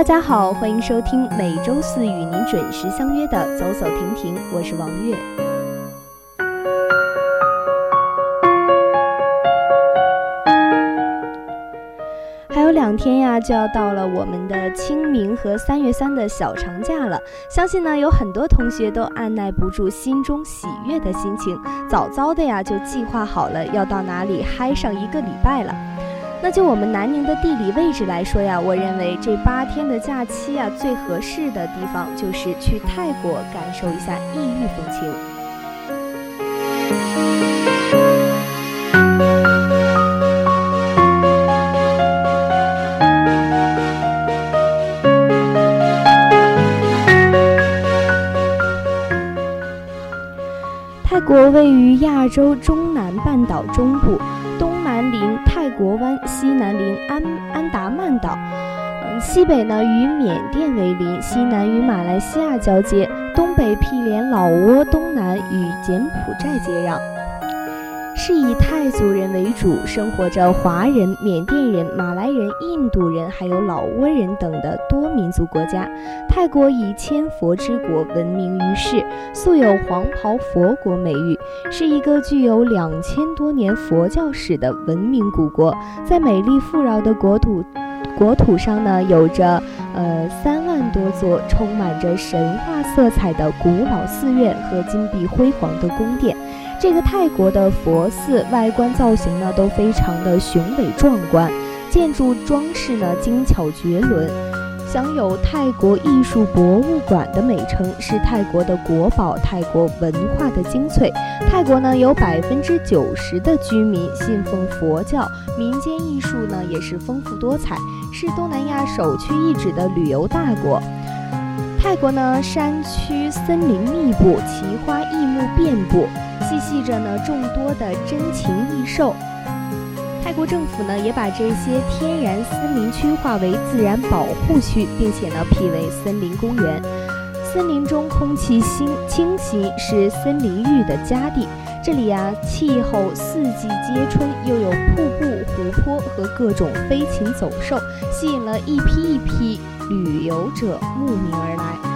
大家好，欢迎收听每周四与您准时相约的《走走停停》，我是王悦。还有两天呀，就要到了我们的清明和三月三的小长假了。相信呢，有很多同学都按耐不住心中喜悦的心情，早早的呀就计划好了要到哪里嗨上一个礼拜了。那就我们南宁的地理位置来说呀，我认为这八天的假期啊，最合适的地方就是去泰国感受一下异域风情。泰国位于亚洲中南半岛中部。东南临国湾，西南临安安达曼岛，嗯，西北呢与缅甸为邻，西南与马来西亚交接，东北毗连老挝，东南与柬埔寨接壤。是以泰族人为主，生活着华人、缅甸人、马来人、印度人，还有老挝人等的多民族国家。泰国以千佛之国闻名于世，素有“黄袍佛国”美誉，是一个具有两千多年佛教史的文明古国。在美丽富饶的国土国土上呢，有着呃三万多座充满着神话色彩的古老寺院和金碧辉煌的宫殿。这个泰国的佛寺外观造型呢都非常的雄伟壮观，建筑装饰呢精巧绝伦，享有泰国艺术博物馆的美称，是泰国的国宝，泰国文化的精粹。泰国呢有百分之九十的居民信奉佛教，民间艺术呢也是丰富多彩，是东南亚首屈一指的旅游大国。泰国呢山区森林密布，奇花异木遍布。栖息着呢众多的珍禽异兽，泰国政府呢也把这些天然森林区划为自然保护区，并且呢辟为森林公园。森林中空气新清新，是森林浴的佳地。这里啊气候四季皆春，又有瀑布、湖泊和各种飞禽走兽，吸引了一批一批旅游者慕名而来。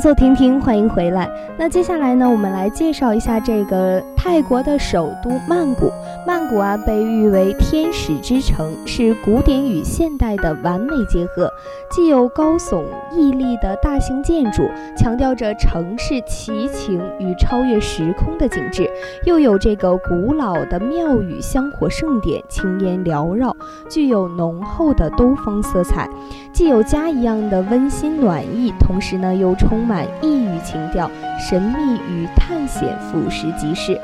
走停停，欢迎回来。那接下来呢，我们来介绍一下这个泰国的首都曼谷，曼谷啊被誉为天使之城，是古典与现代的完美结合，既有高耸屹立的大型建筑，强调着城市奇情与超越时空的景致，又有这个古老的庙宇香火盛典，青烟缭绕，具有浓厚的东方色彩，既有家一样的温馨暖意，同时呢又充满异域情调，神秘与探险俯拾即是。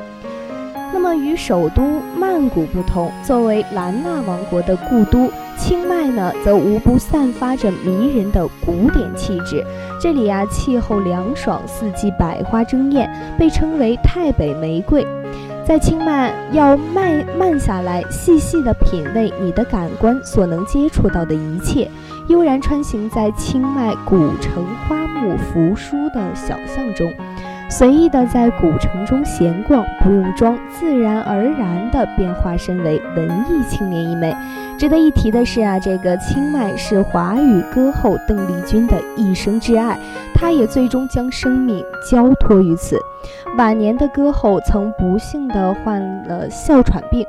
那么与首都曼谷不同，作为兰纳王国的故都，清迈呢则无不散发着迷人的古典气质。这里啊，气候凉爽，四季百花争艳，被称为“泰北玫瑰”。在清迈，要慢慢下来，细细的品味你的感官所能接触到的一切，悠然穿行在清迈古城花木扶疏的小巷中。随意的在古城中闲逛，不用装，自然而然的便化身为文艺青年一枚。值得一提的是啊，这个清迈是华语歌后邓丽君的一生挚爱，她也最终将生命交托于此。晚年的歌后曾不幸的患了哮喘病。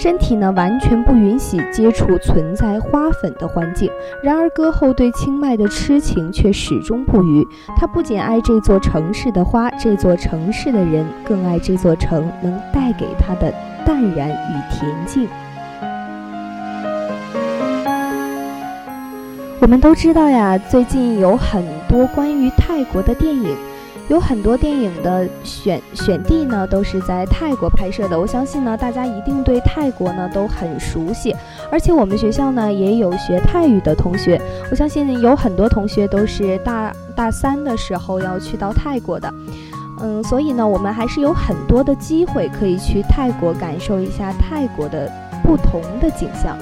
身体呢完全不允许接触存在花粉的环境，然而歌后对清迈的痴情却始终不渝。他不仅爱这座城市的花，这座城市的人，更爱这座城能带给他的淡然与恬静。我们都知道呀，最近有很多关于泰国的电影。有很多电影的选选地呢，都是在泰国拍摄的。我相信呢，大家一定对泰国呢都很熟悉，而且我们学校呢也有学泰语的同学。我相信有很多同学都是大大三的时候要去到泰国的，嗯，所以呢，我们还是有很多的机会可以去泰国感受一下泰国的不同的景象。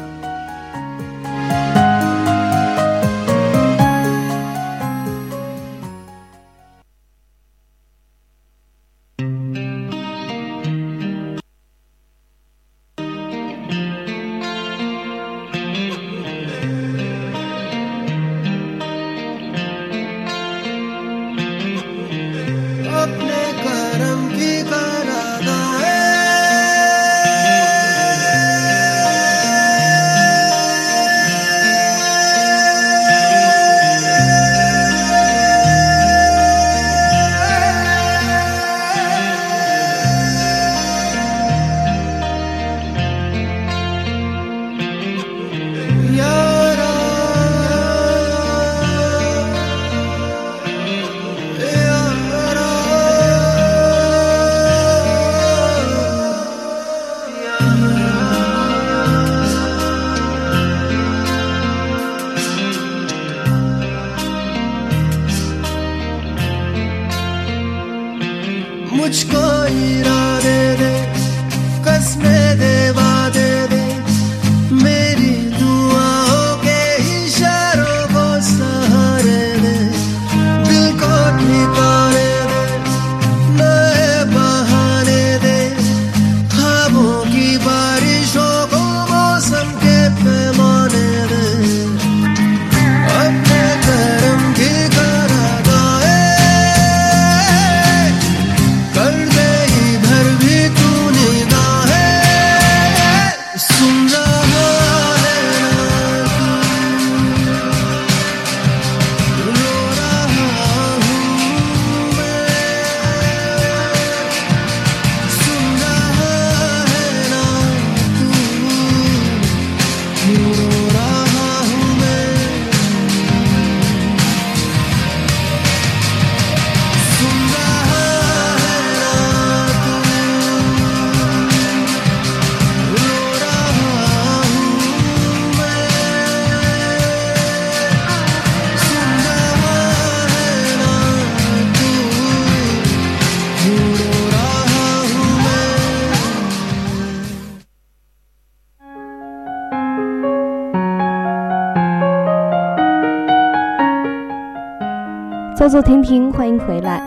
走走停停，欢迎回来。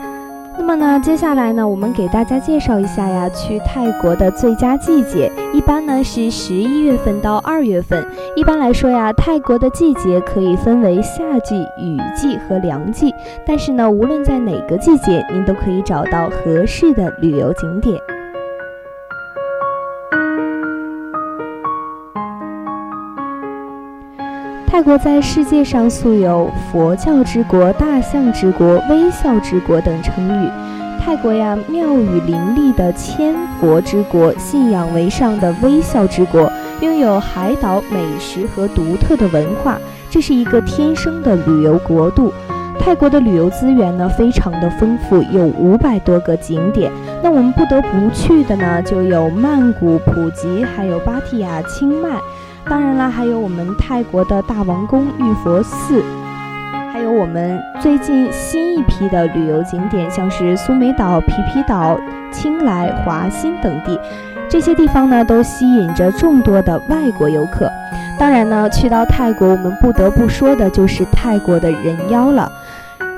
那么呢，接下来呢，我们给大家介绍一下呀，去泰国的最佳季节，一般呢是十一月份到二月份。一般来说呀，泰国的季节可以分为夏季、雨季和凉季。但是呢，无论在哪个季节，您都可以找到合适的旅游景点。泰国在世界上素有“佛教之国”“大象之国”“微笑之国”等称誉。泰国呀，庙宇林立的千佛之国，信仰为上的微笑之国，拥有海岛美食和独特的文化，这是一个天生的旅游国度。泰国的旅游资源呢，非常的丰富，有五百多个景点。那我们不得不去的呢，就有曼谷、普吉，还有芭提雅、清迈。当然啦，还有我们泰国的大王宫、玉佛寺。还有我们最近新一批的旅游景点，像是苏梅岛、皮皮岛、清莱、华欣等地，这些地方呢都吸引着众多的外国游客。当然呢，去到泰国，我们不得不说的就是泰国的人妖了。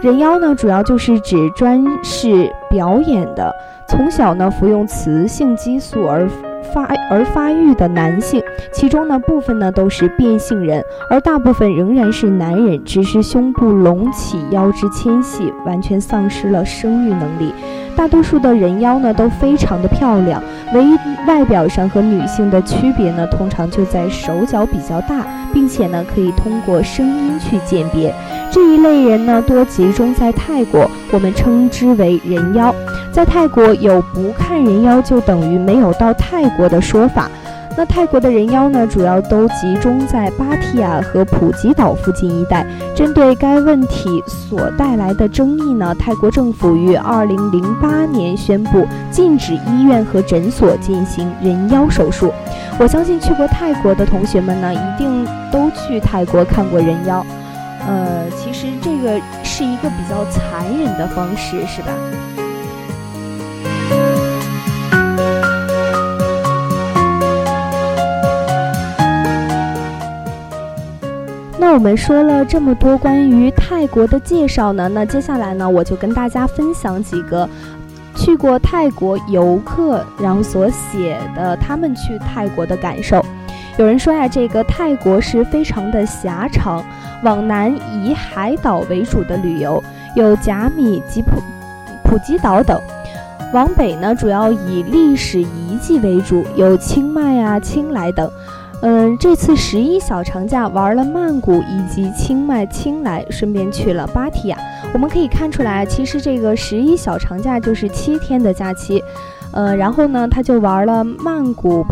人妖呢，主要就是指专是表演的，从小呢服用雌性激素而。发而发育的男性，其中呢部分呢都是变性人，而大部分仍然是男人，只是胸部隆起，腰肢纤细，完全丧失了生育能力。大多数的人妖呢都非常的漂亮，唯一外表上和女性的区别呢，通常就在手脚比较大，并且呢可以通过声音去鉴别。这一类人呢多集中在泰国，我们称之为人妖。在泰国有不看人妖就等于没有到泰国的说法。那泰国的人妖呢，主要都集中在芭提雅和普吉岛附近一带。针对该问题所带来的争议呢，泰国政府于二零零八年宣布禁止医院和诊所进行人妖手术。我相信去过泰国的同学们呢，一定都去泰国看过人妖。呃，其实这个是一个比较残忍的方式，是吧？我们说了这么多关于泰国的介绍呢，那接下来呢，我就跟大家分享几个去过泰国游客然后所写的他们去泰国的感受。有人说呀，这个泰国是非常的狭长，往南以海岛为主的旅游，有甲米吉普普吉岛等；往北呢，主要以历史遗迹为主，有清迈啊、清莱等。嗯，这次十一小长假玩了曼谷以及清迈、清莱，顺便去了芭提雅。我们可以看出来，其实这个十一小长假就是七天的假期。呃，然后呢，他就玩了曼谷、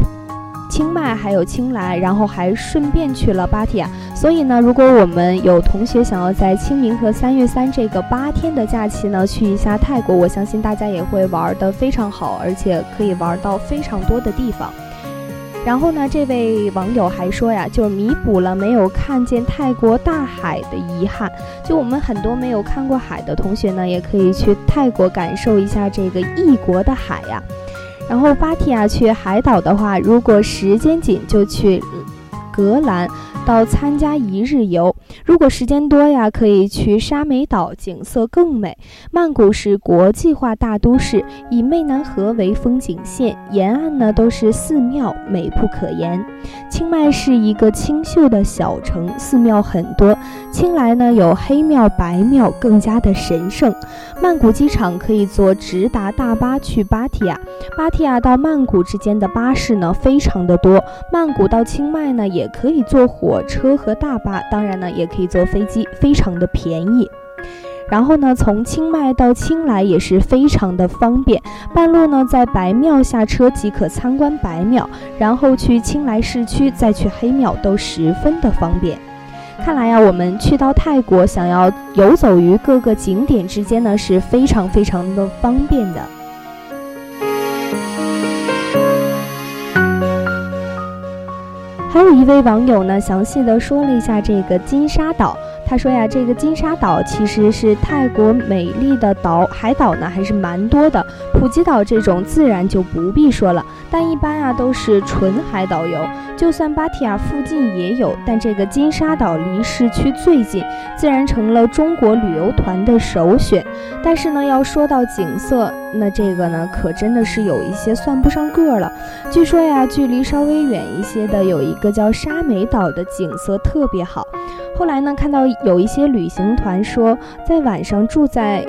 清迈还有清莱，然后还顺便去了芭提雅。所以呢，如果我们有同学想要在清明和三月三这个八天的假期呢，去一下泰国，我相信大家也会玩得非常好，而且可以玩到非常多的地方。然后呢，这位网友还说呀，就是弥补了没有看见泰国大海的遗憾。就我们很多没有看过海的同学呢，也可以去泰国感受一下这个异国的海呀。然后芭提雅去海岛的话，如果时间紧，就去格兰。到参加一日游，如果时间多呀，可以去沙美岛，景色更美。曼谷是国际化大都市，以湄南河为风景线，沿岸呢都是寺庙，美不可言。清迈是一个清秀的小城，寺庙很多。清莱呢有黑庙、白庙，更加的神圣。曼谷机场可以坐直达大巴去芭提雅，芭提雅到曼谷之间的巴士呢非常的多。曼谷到清迈呢也也可以坐火。火车和大巴，当然呢，也可以坐飞机，非常的便宜。然后呢，从清迈到清莱也是非常的方便。半路呢，在白庙下车即可参观白庙，然后去清莱市区，再去黑庙，都十分的方便。看来呀，我们去到泰国，想要游走于各个景点之间呢，是非常非常的方便的。还有一位网友呢，详细的说了一下这个金沙岛。他说呀，这个金沙岛其实是泰国美丽的岛，海岛呢还是蛮多的。普吉岛这种自然就不必说了，但一般啊都是纯海岛游。就算芭提雅附近也有，但这个金沙岛离市区最近，自然成了中国旅游团的首选。但是呢，要说到景色，那这个呢可真的是有一些算不上个了。据说呀，距离稍微远一些的有一个叫沙美岛的景色特别好。后来呢，看到有一些旅行团说，在晚上住在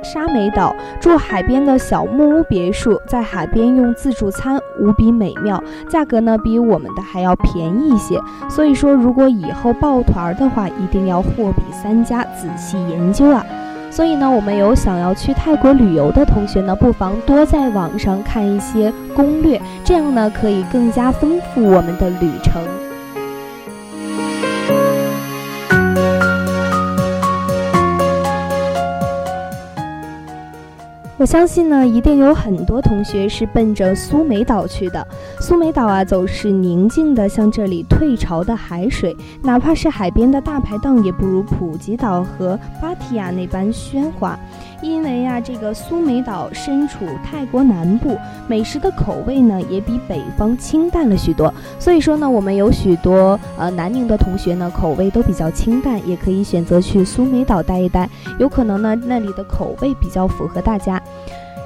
沙美岛，住海边的小木屋别墅，在海边用自助餐，无比美妙，价格呢比我们的还要便宜一些。所以说，如果以后抱团的话，一定要货比三家，仔细研究啊。所以呢，我们有想要去泰国旅游的同学呢，不妨多在网上看一些攻略，这样呢可以更加丰富我们的旅程。我相信呢，一定有很多同学是奔着苏梅岛去的。苏梅岛啊，总是宁静的，像这里退潮的海水，哪怕是海边的大排档，也不如普吉岛和芭提雅那般喧哗。因为呀，这个苏梅岛身处泰国南部，美食的口味呢也比北方清淡了许多。所以说呢，我们有许多呃南宁的同学呢，口味都比较清淡，也可以选择去苏梅岛待一待，有可能呢那里的口味比较符合大家。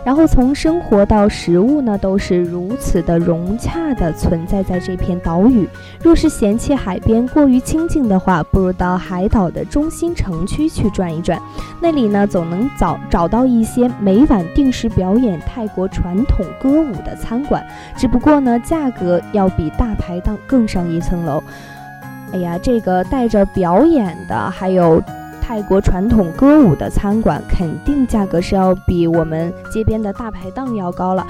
然后从生活到食物呢，都是如此的融洽的存在在这片岛屿。若是嫌弃海边过于清静的话，不如到海岛的中心城区去转一转，那里呢总能找找到一些每晚定时表演泰国传统歌舞的餐馆，只不过呢价格要比大排档更上一层楼。哎呀，这个带着表演的还有。泰国传统歌舞的餐馆肯定价格是要比我们街边的大排档要高了。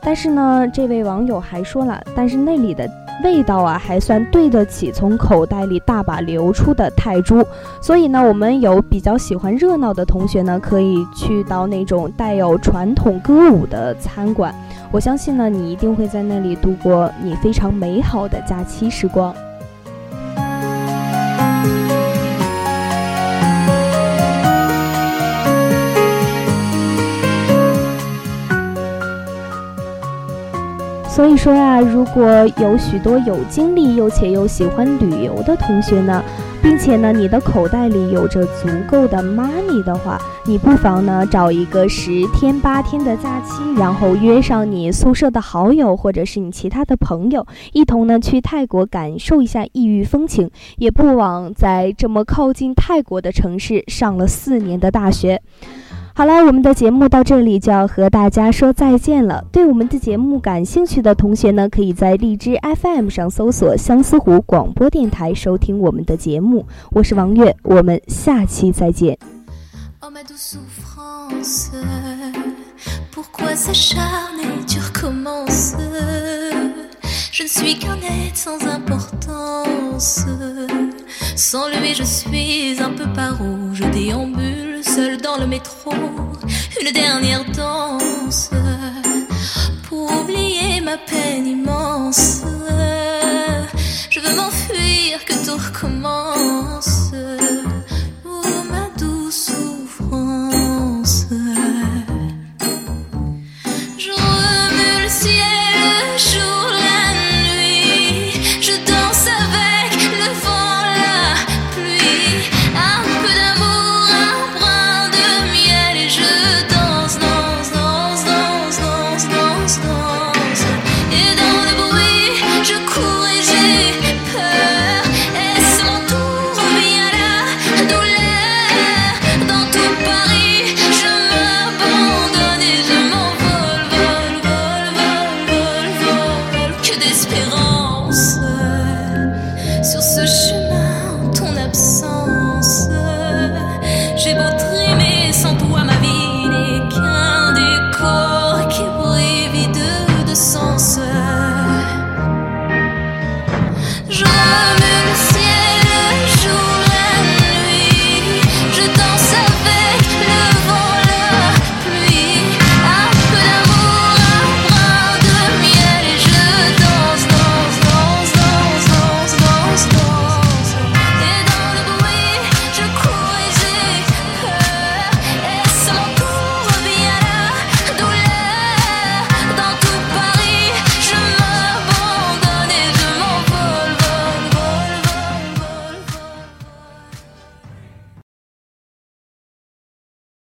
但是呢，这位网友还说了，但是那里的味道啊，还算对得起从口袋里大把流出的泰铢。所以呢，我们有比较喜欢热闹的同学呢，可以去到那种带有传统歌舞的餐馆。我相信呢，你一定会在那里度过你非常美好的假期时光。所以说呀，如果有许多有精力又且又喜欢旅游的同学呢，并且呢，你的口袋里有着足够的 money 的话，你不妨呢找一个十天八天的假期，然后约上你宿舍的好友或者是你其他的朋友，一同呢去泰国感受一下异域风情，也不枉在这么靠近泰国的城市上了四年的大学。好了，我们的节目到这里就要和大家说再见了。对我们的节目感兴趣的同学呢，可以在荔枝 FM 上搜索相思湖广播电台收听我们的节目。我是王月，我们下期再见。seul dans le métro, une dernière danse pour oublier ma peine immense. Je veux m'enfuir, que tout recommence.